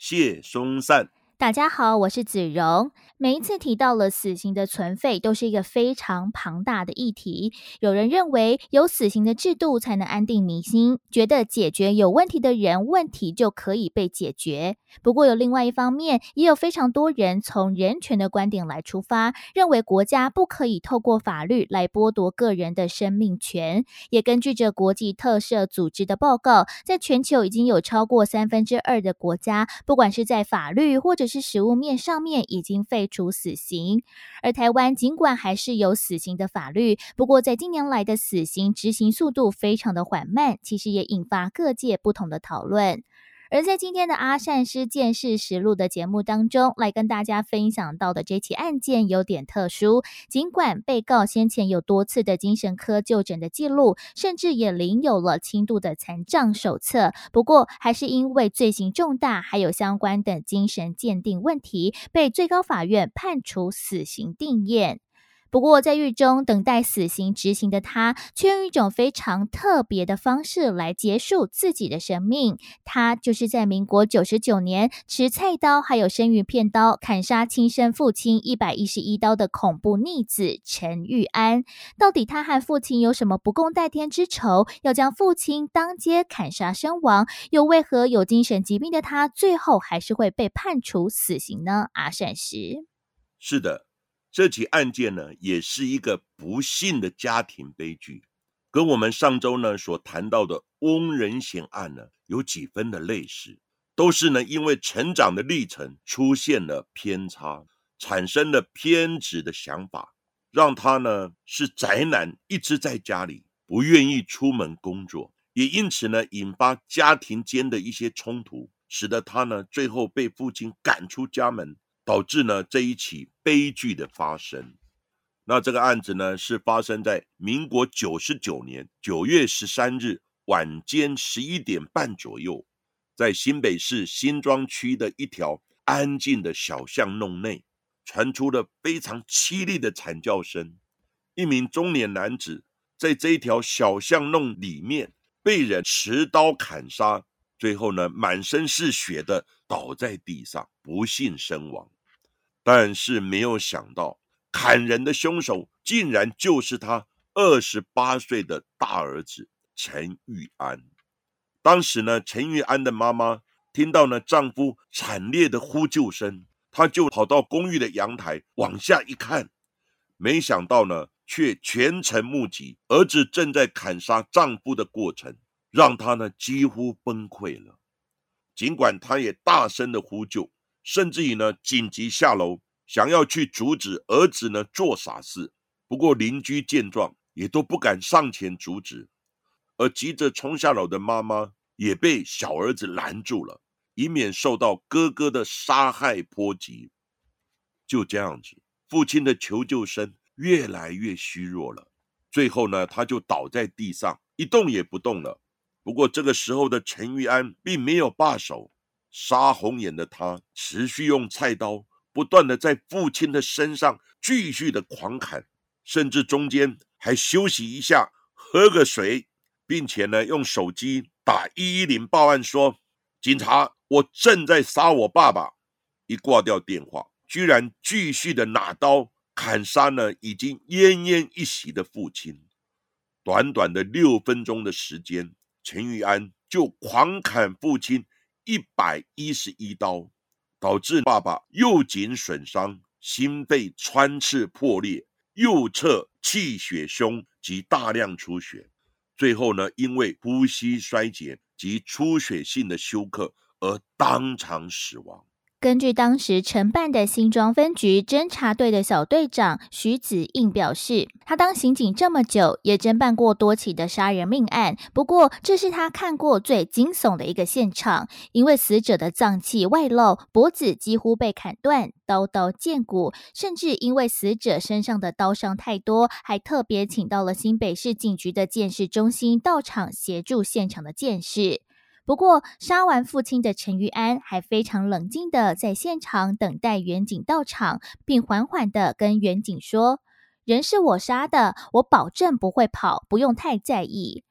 谢松散。大家好，我是子荣。每一次提到了死刑的存废，都是一个非常庞大的议题。有人认为有死刑的制度才能安定民心，觉得解决有问题的人，问题就可以被解决。不过有另外一方面，也有非常多人从人权的观点来出发，认为国家不可以透过法律来剥夺个人的生命权。也根据着国际特赦组织的报告，在全球已经有超过三分之二的国家，不管是在法律或者是食物面上面已经废除死刑，而台湾尽管还是有死刑的法律，不过在近年来的死刑执行速度非常的缓慢，其实也引发各界不同的讨论。而在今天的阿善师见识实录的节目当中，来跟大家分享到的这起案件有点特殊。尽管被告先前有多次的精神科就诊的记录，甚至也领有了轻度的残障手册，不过还是因为罪行重大，还有相关的精神鉴定问题，被最高法院判处死刑定验。不过，在狱中等待死刑执行的他，却用一种非常特别的方式来结束自己的生命。他就是在民国九十九年持菜刀还有生鱼片刀砍杀亲生父亲一百一十一刀的恐怖逆子陈玉安。到底他和父亲有什么不共戴天之仇，要将父亲当街砍杀身亡？又为何有精神疾病的他，最后还是会被判处死刑呢？阿善石，是的。这起案件呢，也是一个不幸的家庭悲剧，跟我们上周呢所谈到的翁仁贤案呢有几分的类似，都是呢因为成长的历程出现了偏差，产生了偏执的想法，让他呢是宅男，一直在家里不愿意出门工作，也因此呢引发家庭间的一些冲突，使得他呢最后被父亲赶出家门。导致呢这一起悲剧的发生。那这个案子呢是发生在民国九十九年九月十三日晚间十一点半左右，在新北市新庄区的一条安静的小巷弄内，传出了非常凄厉的惨叫声。一名中年男子在这一条小巷弄里面被人持刀砍杀，最后呢满身是血的倒在地上，不幸身亡。但是没有想到，砍人的凶手竟然就是他二十八岁的大儿子陈玉安。当时呢，陈玉安的妈妈听到呢丈夫惨烈的呼救声，她就跑到公寓的阳台往下一看，没想到呢，却全程目击儿子正在砍杀丈夫的过程，让她呢几乎崩溃了。尽管她也大声的呼救。甚至于呢，紧急下楼，想要去阻止儿子呢做傻事。不过邻居见状，也都不敢上前阻止。而急着冲下楼的妈妈，也被小儿子拦住了，以免受到哥哥的杀害波及。就这样子，父亲的求救声越来越虚弱了。最后呢，他就倒在地上，一动也不动了。不过这个时候的陈玉安并没有罢手。杀红眼的他持续用菜刀不断的在父亲的身上继续的狂砍，甚至中间还休息一下喝个水，并且呢用手机打一一零报案说：“警察，我正在杀我爸爸。”一挂掉电话，居然继续的拿刀砍杀呢已经奄奄一息的父亲。短短的六分钟的时间，陈玉安就狂砍父亲。一百一十一刀，导致爸爸右颈损伤、心肺穿刺破裂、右侧气血胸及大量出血，最后呢，因为呼吸衰竭及出血性的休克而当场死亡。根据当时承办的新庄分局侦查队的小队长徐子应表示，他当刑警这么久，也侦办过多起的杀人命案。不过，这是他看过最惊悚的一个现场，因为死者的脏器外露，脖子几乎被砍断，刀刀见骨，甚至因为死者身上的刀伤太多，还特别请到了新北市警局的鉴识中心到场协助现场的鉴识。不过，杀完父亲的陈玉安还非常冷静的在现场等待远景到场，并缓缓的跟远景说：“人是我杀的，我保证不会跑，不用太在意。”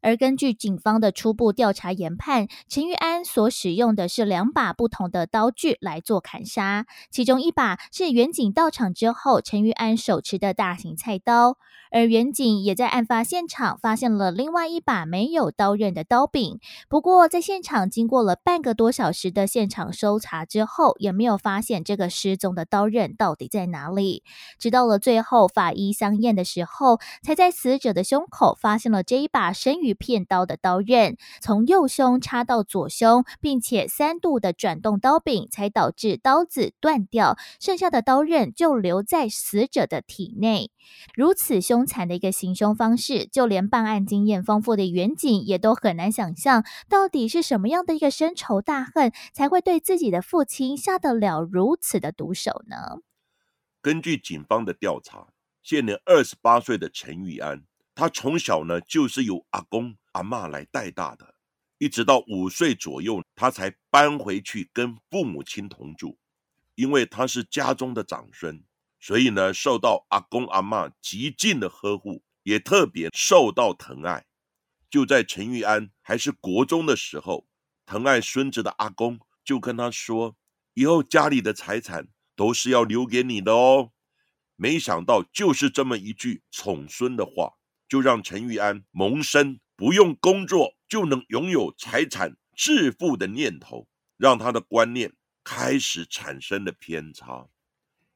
而根据警方的初步调查研判，陈玉安所使用的是两把不同的刀具来做砍杀，其中一把是远警到场之后，陈玉安手持的大型菜刀，而远警也在案发现场发现了另外一把没有刀刃的刀柄。不过，在现场经过了半个多小时的现场搜查之后，也没有发现这个失踪的刀刃到底在哪里。直到了最后法医相验的时候，才在死者的胸口发现了这一把生片刀的刀刃从右胸插到左胸，并且三度的转动刀柄，才导致刀子断掉，剩下的刀刃就留在死者的体内。如此凶残的一个行凶方式，就连办案经验丰富的远警也都很难想象，到底是什么样的一个深仇大恨，才会对自己的父亲下得了如此的毒手呢？根据警方的调查，现年二十八岁的陈玉安。他从小呢就是由阿公阿妈来带大的，一直到五岁左右，他才搬回去跟父母亲同住。因为他是家中的长孙，所以呢受到阿公阿妈极尽的呵护，也特别受到疼爱。就在陈玉安还是国中的时候，疼爱孙子的阿公就跟他说：“以后家里的财产都是要留给你的哦。”没想到就是这么一句宠孙的话。就让陈玉安萌生不用工作就能拥有财产致富的念头，让他的观念开始产生了偏差。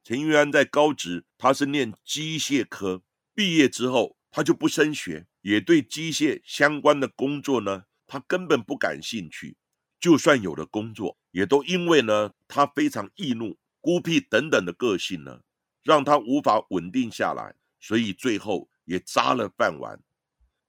陈玉安在高职，他是念机械科，毕业之后他就不升学，也对机械相关的工作呢，他根本不感兴趣。就算有了工作，也都因为呢，他非常易怒、孤僻等等的个性呢，让他无法稳定下来，所以最后。也扎了饭碗，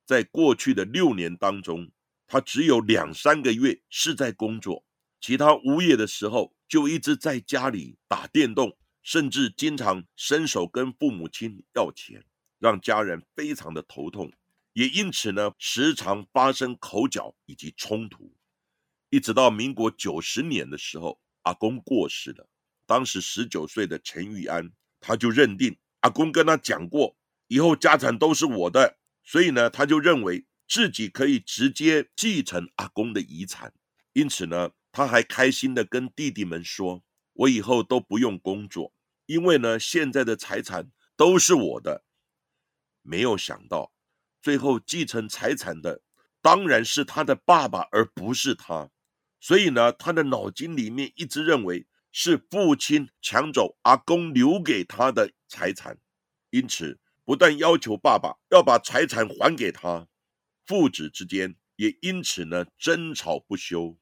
在过去的六年当中，他只有两三个月是在工作，其他无业的时候就一直在家里打电动，甚至经常伸手跟父母亲要钱，让家人非常的头痛，也因此呢，时常发生口角以及冲突，一直到民国九十年的时候，阿公过世了，当时十九岁的陈玉安，他就认定阿公跟他讲过。以后家产都是我的，所以呢，他就认为自己可以直接继承阿公的遗产，因此呢，他还开心的跟弟弟们说：“我以后都不用工作，因为呢，现在的财产都是我的。”没有想到，最后继承财产的当然是他的爸爸，而不是他，所以呢，他的脑筋里面一直认为是父亲抢走阿公留给他的财产，因此。不但要求爸爸要把财产还给他，父子之间也因此呢争吵不休。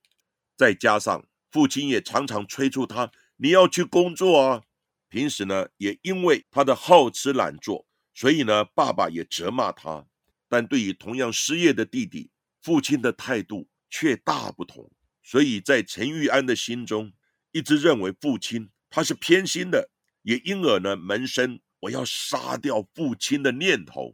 再加上父亲也常常催促他，你要去工作啊。平时呢也因为他的好吃懒做，所以呢爸爸也责骂他。但对于同样失业的弟弟，父亲的态度却大不同。所以在陈玉安的心中，一直认为父亲他是偏心的，也因而呢萌生。我要杀掉父亲的念头。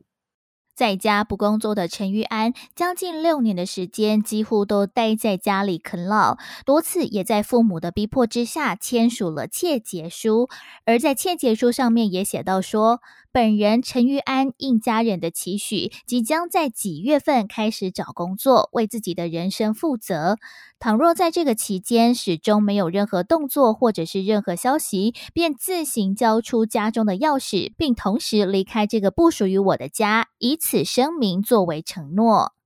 在家不工作的陈玉安，将近六年的时间，几乎都待在家里啃老，多次也在父母的逼迫之下签署了窃结书。而在窃结书上面也写到说。本人陈玉安应家人的期许，即将在几月份开始找工作，为自己的人生负责。倘若在这个期间始终没有任何动作或者是任何消息，便自行交出家中的钥匙，并同时离开这个不属于我的家，以此声明作为承诺。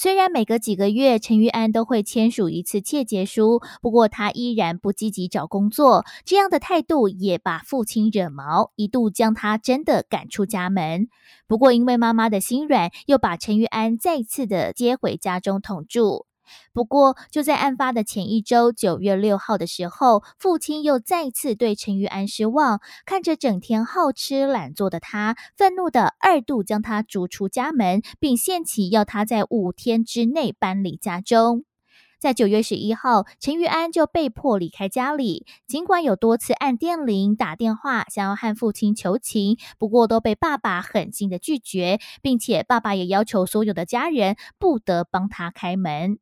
虽然每隔几个月陈玉安都会签署一次切结书，不过他依然不积极找工作。这样的态度也把父亲惹毛，一度将他真的赶出家门。不过因为妈妈的心软，又把陈玉安再次的接回家中同住。不过，就在案发的前一周，九月六号的时候，父亲又再次对陈玉安失望，看着整天好吃懒做的他，愤怒的二度将他逐出家门，并限期要他在五天之内搬离家中。在九月十一号，陈玉安就被迫离开家里。尽管有多次按电铃、打电话想要和父亲求情，不过都被爸爸狠心的拒绝，并且爸爸也要求所有的家人不得帮他开门。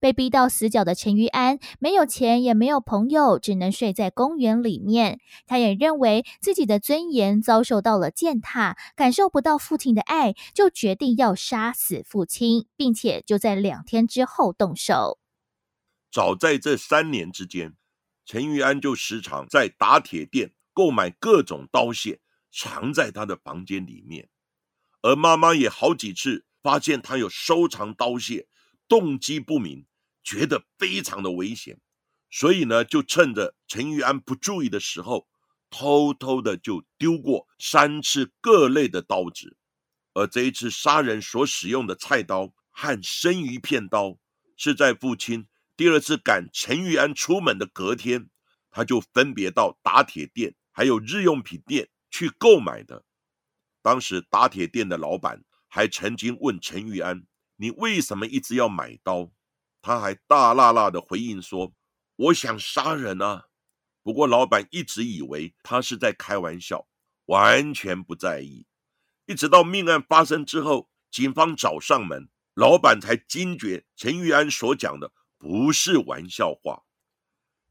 被逼到死角的陈玉安，没有钱也没有朋友，只能睡在公园里面。他也认为自己的尊严遭受到了践踏，感受不到父亲的爱，就决定要杀死父亲，并且就在两天之后动手。早在这三年之间，陈玉安就时常在打铁店购买各种刀械，藏在他的房间里面。而妈妈也好几次发现他有收藏刀械，动机不明，觉得非常的危险，所以呢，就趁着陈玉安不注意的时候，偷偷的就丢过三次各类的刀子。而这一次杀人所使用的菜刀和生鱼片刀，是在父亲。第二次赶陈玉安出门的隔天，他就分别到打铁店还有日用品店去购买的。当时打铁店的老板还曾经问陈玉安：“你为什么一直要买刀？”他还大辣辣的回应说：“我想杀人啊！”不过老板一直以为他是在开玩笑，完全不在意。一直到命案发生之后，警方找上门，老板才惊觉陈玉安所讲的。不是玩笑话。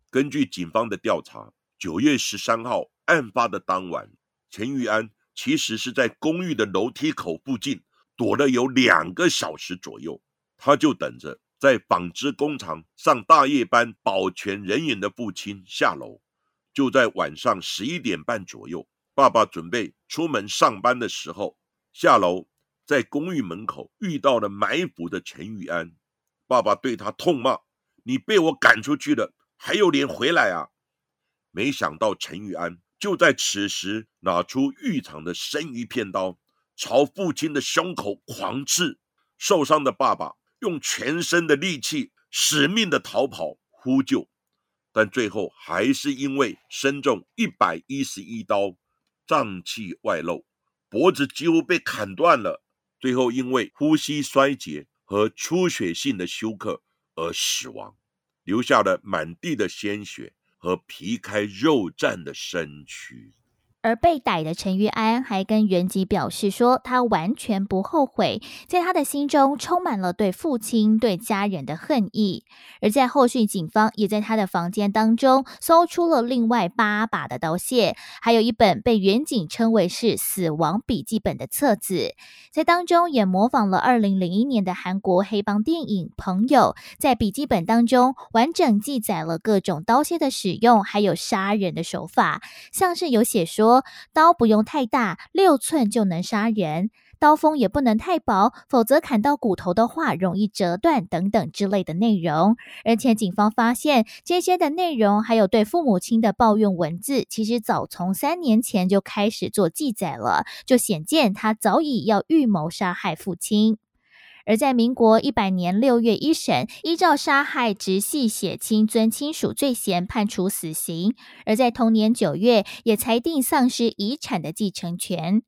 根据警方的调查，九月十三号案发的当晚，陈玉安其实是在公寓的楼梯口附近躲了有两个小时左右。他就等着在纺织工厂上大夜班保全人员的父亲下楼。就在晚上十一点半左右，爸爸准备出门上班的时候，下楼在公寓门口遇到了埋伏的陈玉安。爸爸对他痛骂：“你被我赶出去了，还有脸回来啊！”没想到陈玉安就在此时拿出浴场的生鱼片刀，朝父亲的胸口狂刺。受伤的爸爸用全身的力气死命的逃跑呼救，但最后还是因为身中一百一十一刀，脏器外露，脖子几乎被砍断了。最后因为呼吸衰竭。和出血性的休克而死亡，留下了满地的鲜血和皮开肉绽的身躯。而被逮的陈玉安还跟原籍表示说，他完全不后悔，在他的心中充满了对父亲、对家人的恨意。而在后续，警方也在他的房间当中搜出了另外八把的刀械，还有一本被远警称为是“死亡笔记本”的册子，在当中也模仿了二零零一年的韩国黑帮电影《朋友》，在笔记本当中完整记载了各种刀械的使用，还有杀人的手法，像是有写说。刀不用太大，六寸就能杀人；刀锋也不能太薄，否则砍到骨头的话容易折断等等之类的内容。而且警方发现这些的内容，还有对父母亲的抱怨文字，其实早从三年前就开始做记载了，就显见他早已要预谋杀害父亲。而在民国一百年六月一审，依照杀害直系血亲尊亲属罪嫌判处死刑；而在同年九月，也裁定丧失遗产的继承权。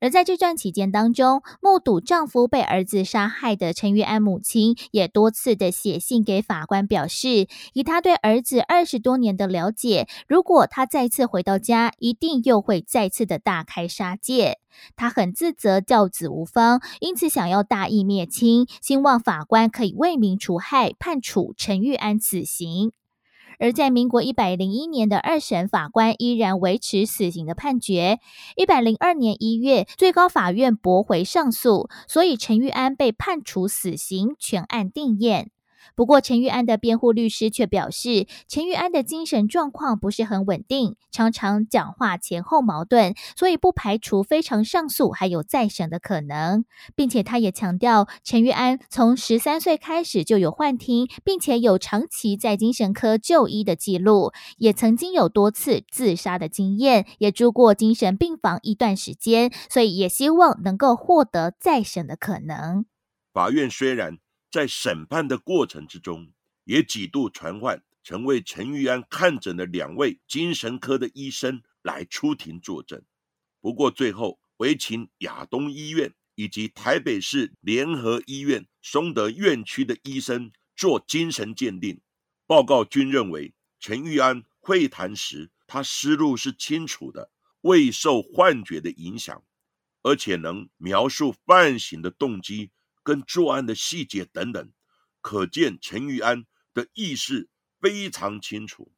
而在这段期间当中，目睹丈夫被儿子杀害的陈玉安母亲也多次的写信给法官，表示以他对儿子二十多年的了解，如果他再次回到家，一定又会再次的大开杀戒。他很自责教子无方，因此想要大义灭亲，希望法官可以为民除害，判处陈玉安死刑。而在民国一百零一年的二审，法官依然维持死刑的判决。一百零二年一月，最高法院驳回上诉，所以陈玉安被判处死刑，全案定验。不过，陈玉安的辩护律师却表示，陈玉安的精神状况不是很稳定，常常讲话前后矛盾，所以不排除非常上诉还有再审的可能。并且，他也强调，陈玉安从十三岁开始就有幻听，并且有长期在精神科就医的记录，也曾经有多次自杀的经验，也住过精神病房一段时间，所以也希望能够获得再审的可能。法院虽然。在审判的过程之中，也几度传唤曾为陈玉安看诊的两位精神科的医生来出庭作证。不过最后，唯请亚东医院以及台北市联合医院松德院区的医生做精神鉴定，报告均认为陈玉安会谈时，他思路是清楚的，未受幻觉的影响，而且能描述犯行的动机。跟作案的细节等等，可见陈玉安的意识非常清楚。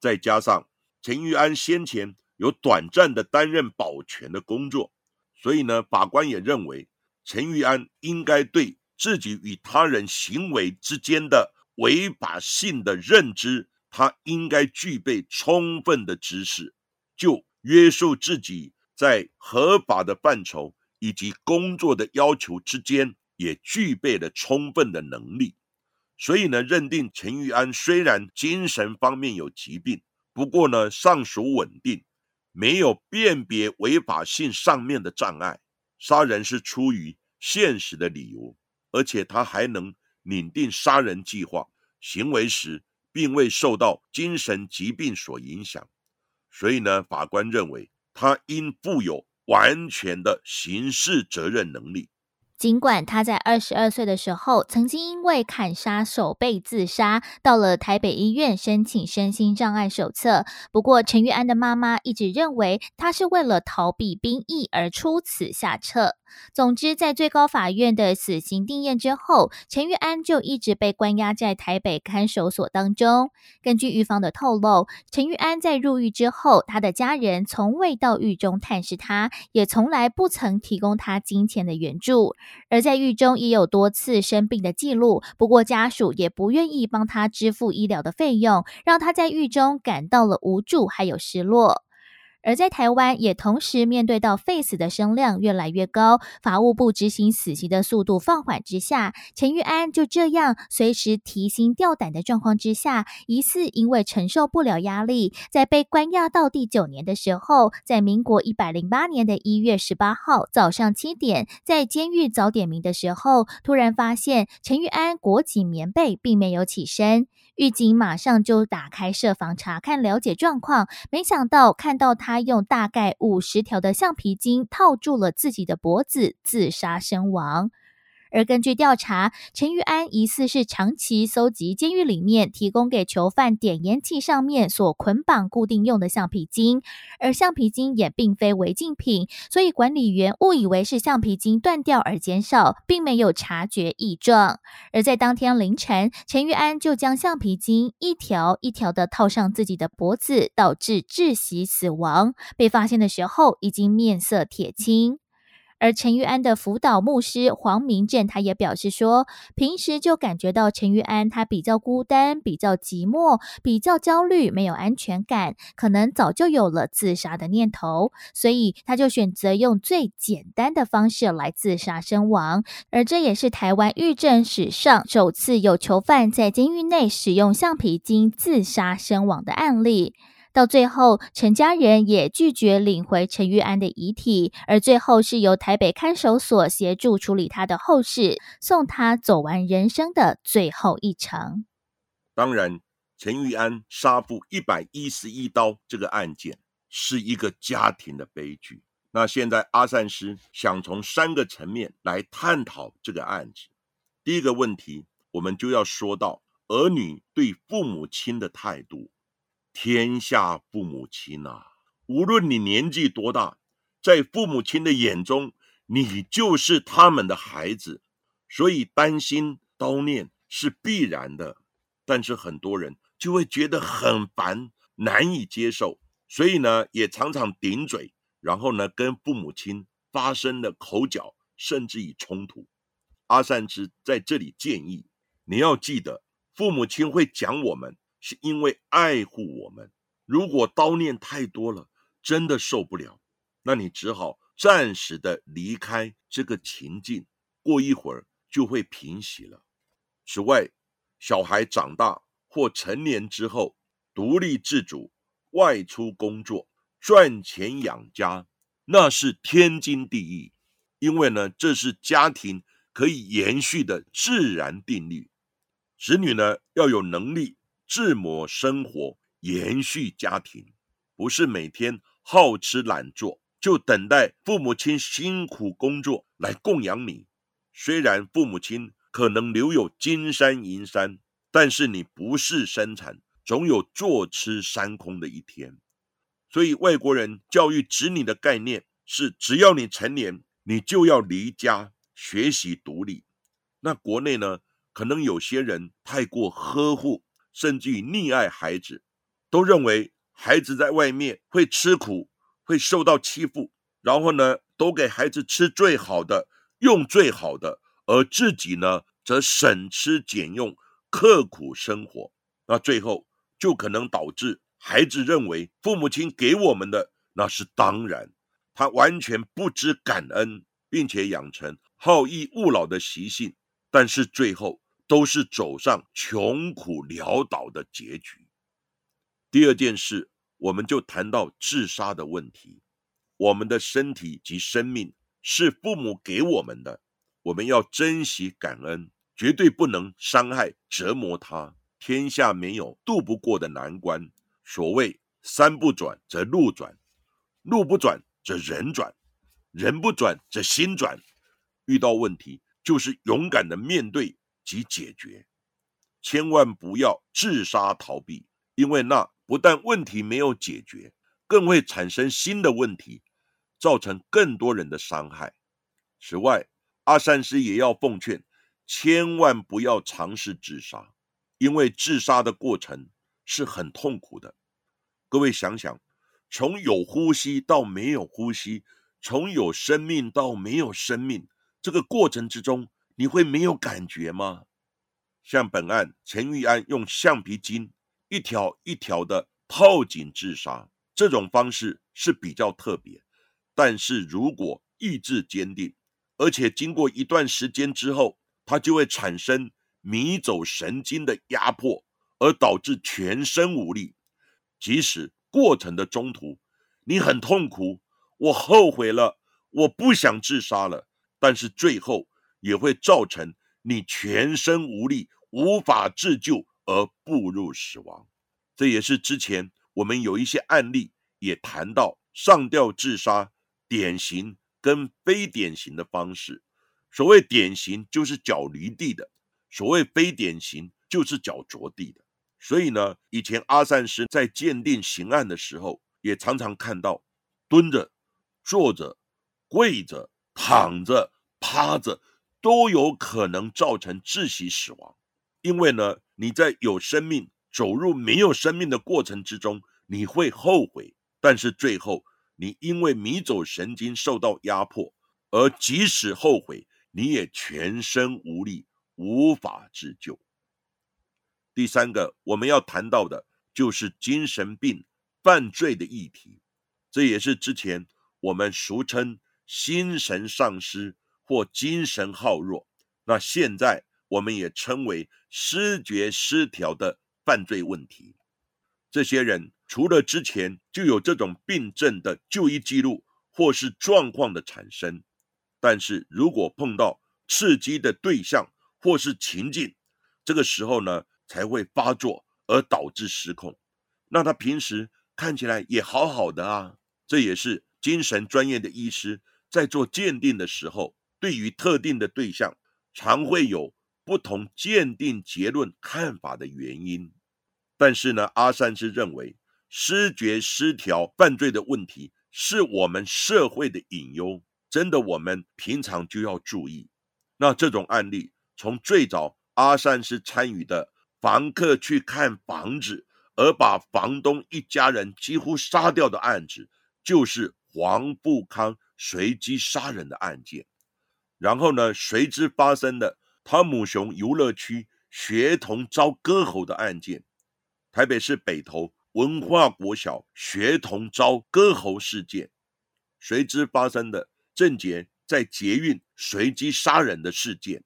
再加上陈玉安先前有短暂的担任保全的工作，所以呢，法官也认为陈玉安应该对自己与他人行为之间的违法性的认知，他应该具备充分的知识，就约束自己在合法的范畴以及工作的要求之间。也具备了充分的能力，所以呢，认定陈玉安虽然精神方面有疾病，不过呢，尚属稳定，没有辨别违法性上面的障碍，杀人是出于现实的理由，而且他还能拟定杀人计划，行为时并未受到精神疾病所影响，所以呢，法官认为他应负有完全的刑事责任能力。尽管他在二十二岁的时候曾经因为砍杀手被自杀，到了台北医院申请身心障碍手册，不过陈玉安的妈妈一直认为他是为了逃避兵役而出此下策。总之，在最高法院的死刑定验之后，陈玉安就一直被关押在台北看守所当中。根据狱方的透露，陈玉安在入狱之后，他的家人从未到狱中探视他，也从来不曾提供他金钱的援助。而在狱中也有多次生病的记录，不过家属也不愿意帮他支付医疗的费用，让他在狱中感到了无助还有失落。而在台湾，也同时面对到废死的声量越来越高，法务部执行死刑的速度放缓之下，陈玉安就这样随时提心吊胆的状况之下，疑似因为承受不了压力，在被关押到第九年的时候，在民国一百零八年的一月十八号早上七点，在监狱早点名的时候，突然发现陈玉安裹紧棉被，并没有起身。狱警马上就打开设防查看了解状况，没想到看到他他用大概五十条的橡皮筋套住了自己的脖子，自杀身亡。而根据调查，陈玉安疑似是长期搜集监狱里面提供给囚犯点烟器上面所捆绑固定用的橡皮筋，而橡皮筋也并非违禁品，所以管理员误以为是橡皮筋断掉而减少，并没有察觉异状。而在当天凌晨，陈玉安就将橡皮筋一条一条的套上自己的脖子，导致窒息死亡。被发现的时候，已经面色铁青。而陈玉安的辅导牧师黄明正，他也表示说，平时就感觉到陈玉安他比较孤单、比较寂寞、比较焦虑，没有安全感，可能早就有了自杀的念头，所以他就选择用最简单的方式来自杀身亡。而这也是台湾狱政史上首次有囚犯在监狱内使用橡皮筋自杀身亡的案例。到最后，陈家人也拒绝领回陈玉安的遗体，而最后是由台北看守所协助处理他的后事，送他走完人生的最后一程。当然，陈玉安杀父一百一十一刀这个案件是一个家庭的悲剧。那现在阿善师想从三个层面来探讨这个案子。第一个问题，我们就要说到儿女对父母亲的态度。天下父母亲呐，无论你年纪多大，在父母亲的眼中，你就是他们的孩子，所以担心叨念是必然的。但是很多人就会觉得很烦，难以接受，所以呢，也常常顶嘴，然后呢，跟父母亲发生了口角，甚至于冲突。阿善之在这里建议，你要记得，父母亲会讲我们。是因为爱护我们，如果叨念太多了，真的受不了，那你只好暂时的离开这个情境，过一会儿就会平息了。此外，小孩长大或成年之后，独立自主，外出工作，赚钱养家，那是天经地义，因为呢，这是家庭可以延续的自然定律。子女呢要有能力自谋生活，延续家庭，不是每天好吃懒做，就等待父母亲辛苦工作来供养你。虽然父母亲可能留有金山银山，但是你不是生产，总有坐吃山空的一天。所以外国人教育子女的概念是：只要你成年，你就要离家学习独立。那国内呢，可能有些人太过呵护，甚至于溺爱孩子，都认为孩子在外面会吃苦，会受到欺负，然后呢，都给孩子吃最好的，用最好的，而自己呢，则省吃俭用，刻苦生活。那最后就可能导致。孩子认为父母亲给我们的那是当然，他完全不知感恩，并且养成好逸恶劳的习性，但是最后都是走上穷苦潦倒的结局。第二件事，我们就谈到自杀的问题。我们的身体及生命是父母给我们的，我们要珍惜感恩，绝对不能伤害折磨他。天下没有渡不过的难关。所谓山不转则路转，路不转则人转，人不转则心转。遇到问题就是勇敢的面对及解决，千万不要自杀逃避，因为那不但问题没有解决，更会产生新的问题，造成更多人的伤害。此外，阿善师也要奉劝，千万不要尝试自杀，因为自杀的过程是很痛苦的。各位想想，从有呼吸到没有呼吸，从有生命到没有生命，这个过程之中，你会没有感觉吗？像本案陈玉安用橡皮筋一条一条的套紧自杀，这种方式是比较特别。但是如果意志坚定，而且经过一段时间之后，它就会产生迷走神经的压迫，而导致全身无力。即使过程的中途，你很痛苦，我后悔了，我不想自杀了，但是最后也会造成你全身无力，无法自救而步入死亡。这也是之前我们有一些案例也谈到上吊自杀典型跟非典型的方式。所谓典型就是脚离地的，所谓非典型就是脚着地的。所以呢，以前阿善师在鉴定刑案的时候，也常常看到蹲着、坐着、跪着、躺着、趴着，都有可能造成窒息死亡。因为呢，你在有生命走入没有生命的过程之中，你会后悔，但是最后你因为迷走神经受到压迫，而即使后悔，你也全身无力，无法自救。第三个我们要谈到的就是精神病犯罪的议题，这也是之前我们俗称心神丧失或精神好弱，那现在我们也称为失觉失调的犯罪问题。这些人除了之前就有这种病症的就医记录或是状况的产生，但是如果碰到刺激的对象或是情境，这个时候呢？才会发作而导致失控。那他平时看起来也好好的啊，这也是精神专业的医师在做鉴定的时候，对于特定的对象，常会有不同鉴定结论看法的原因。但是呢，阿善是认为失觉失调犯罪的问题是我们社会的隐忧，真的我们平常就要注意。那这种案例从最早阿善是参与的。房客去看房子，而把房东一家人几乎杀掉的案子，就是黄富康随机杀人的案件。然后呢，随之发生的汤姆熊游乐区学童遭割喉的案件，台北市北投文化国小学童遭割喉事件，随之发生的郑杰在捷运随机杀人的事件，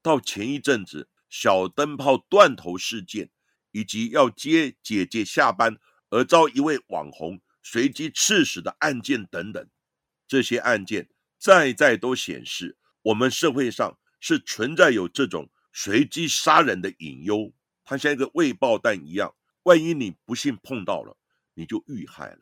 到前一阵子。小灯泡断头事件，以及要接姐姐下班而遭一位网红随机刺死的案件等等，这些案件再再都显示，我们社会上是存在有这种随机杀人的隐忧，它像一个未爆弹一样，万一你不幸碰到了，你就遇害了。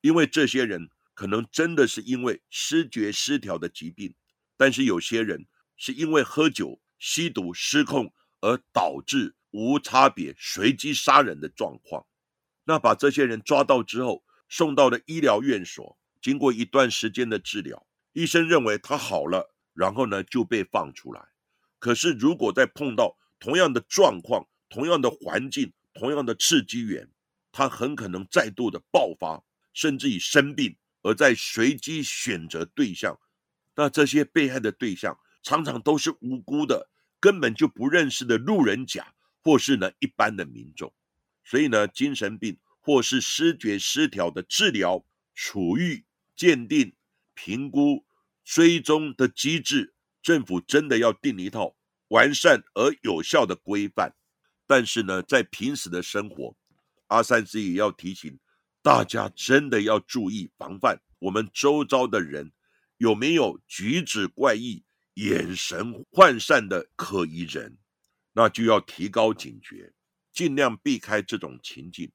因为这些人可能真的是因为失觉失调的疾病，但是有些人是因为喝酒、吸毒失控而导致无差别随机杀人的状况。那把这些人抓到之后，送到了医疗院所，经过一段时间的治疗，医生认为他好了。然后呢，就被放出来。可是，如果再碰到同样的状况、同样的环境、同样的刺激源，他很可能再度的爆发，甚至以生病，而在随机选择对象。那这些被害的对象常常都是无辜的，根本就不认识的路人甲，或是呢一般的民众。所以呢，精神病或是失觉失调的治疗、处遇、鉴定、评估。追踪的机制，政府真的要定一套完善而有效的规范。但是呢，在平时的生活，阿三师也要提醒大家，真的要注意防范我们周遭的人有没有举止怪异、眼神涣散的可疑人，那就要提高警觉，尽量避开这种情境，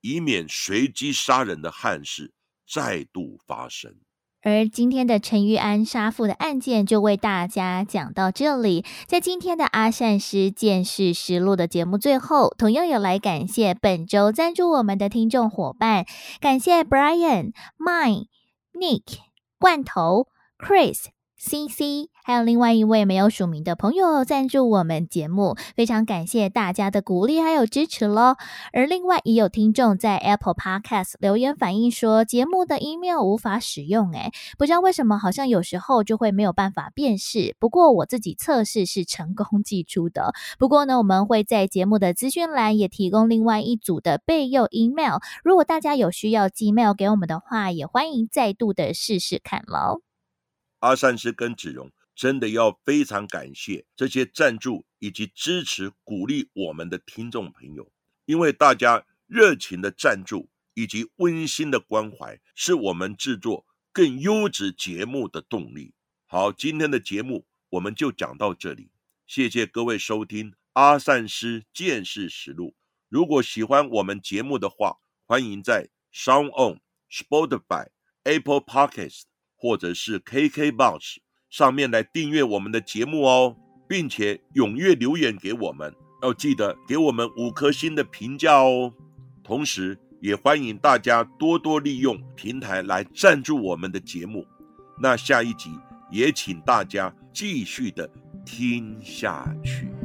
以免随机杀人的憾事再度发生。而今天的陈玉安杀父的案件就为大家讲到这里。在今天的阿善师见识实录的节目最后，同样有来感谢本周赞助我们的听众伙伴，感谢 Brian、Mine、Nick、罐头、Chris、CC。还有另外一位没有署名的朋友赞助我们节目，非常感谢大家的鼓励还有支持喽。而另外也有听众在 Apple Podcast 留言反映说，节目的 email 无法使用，诶，不知道为什么，好像有时候就会没有办法辨识。不过我自己测试是成功寄出的。不过呢，我们会在节目的资讯栏也提供另外一组的备用 email，如果大家有需要寄 mail 给我们的话，也欢迎再度的试试看喽。阿善师跟子荣。真的要非常感谢这些赞助以及支持、鼓励我们的听众朋友，因为大家热情的赞助以及温馨的关怀，是我们制作更优质节目的动力。好，今天的节目我们就讲到这里，谢谢各位收听阿善师见识实录。如果喜欢我们节目的话，欢迎在 Sound On、Spotify、Apple Podcast 或者是 KKBox。上面来订阅我们的节目哦，并且踊跃留言给我们，要记得给我们五颗星的评价哦。同时，也欢迎大家多多利用平台来赞助我们的节目。那下一集也请大家继续的听下去。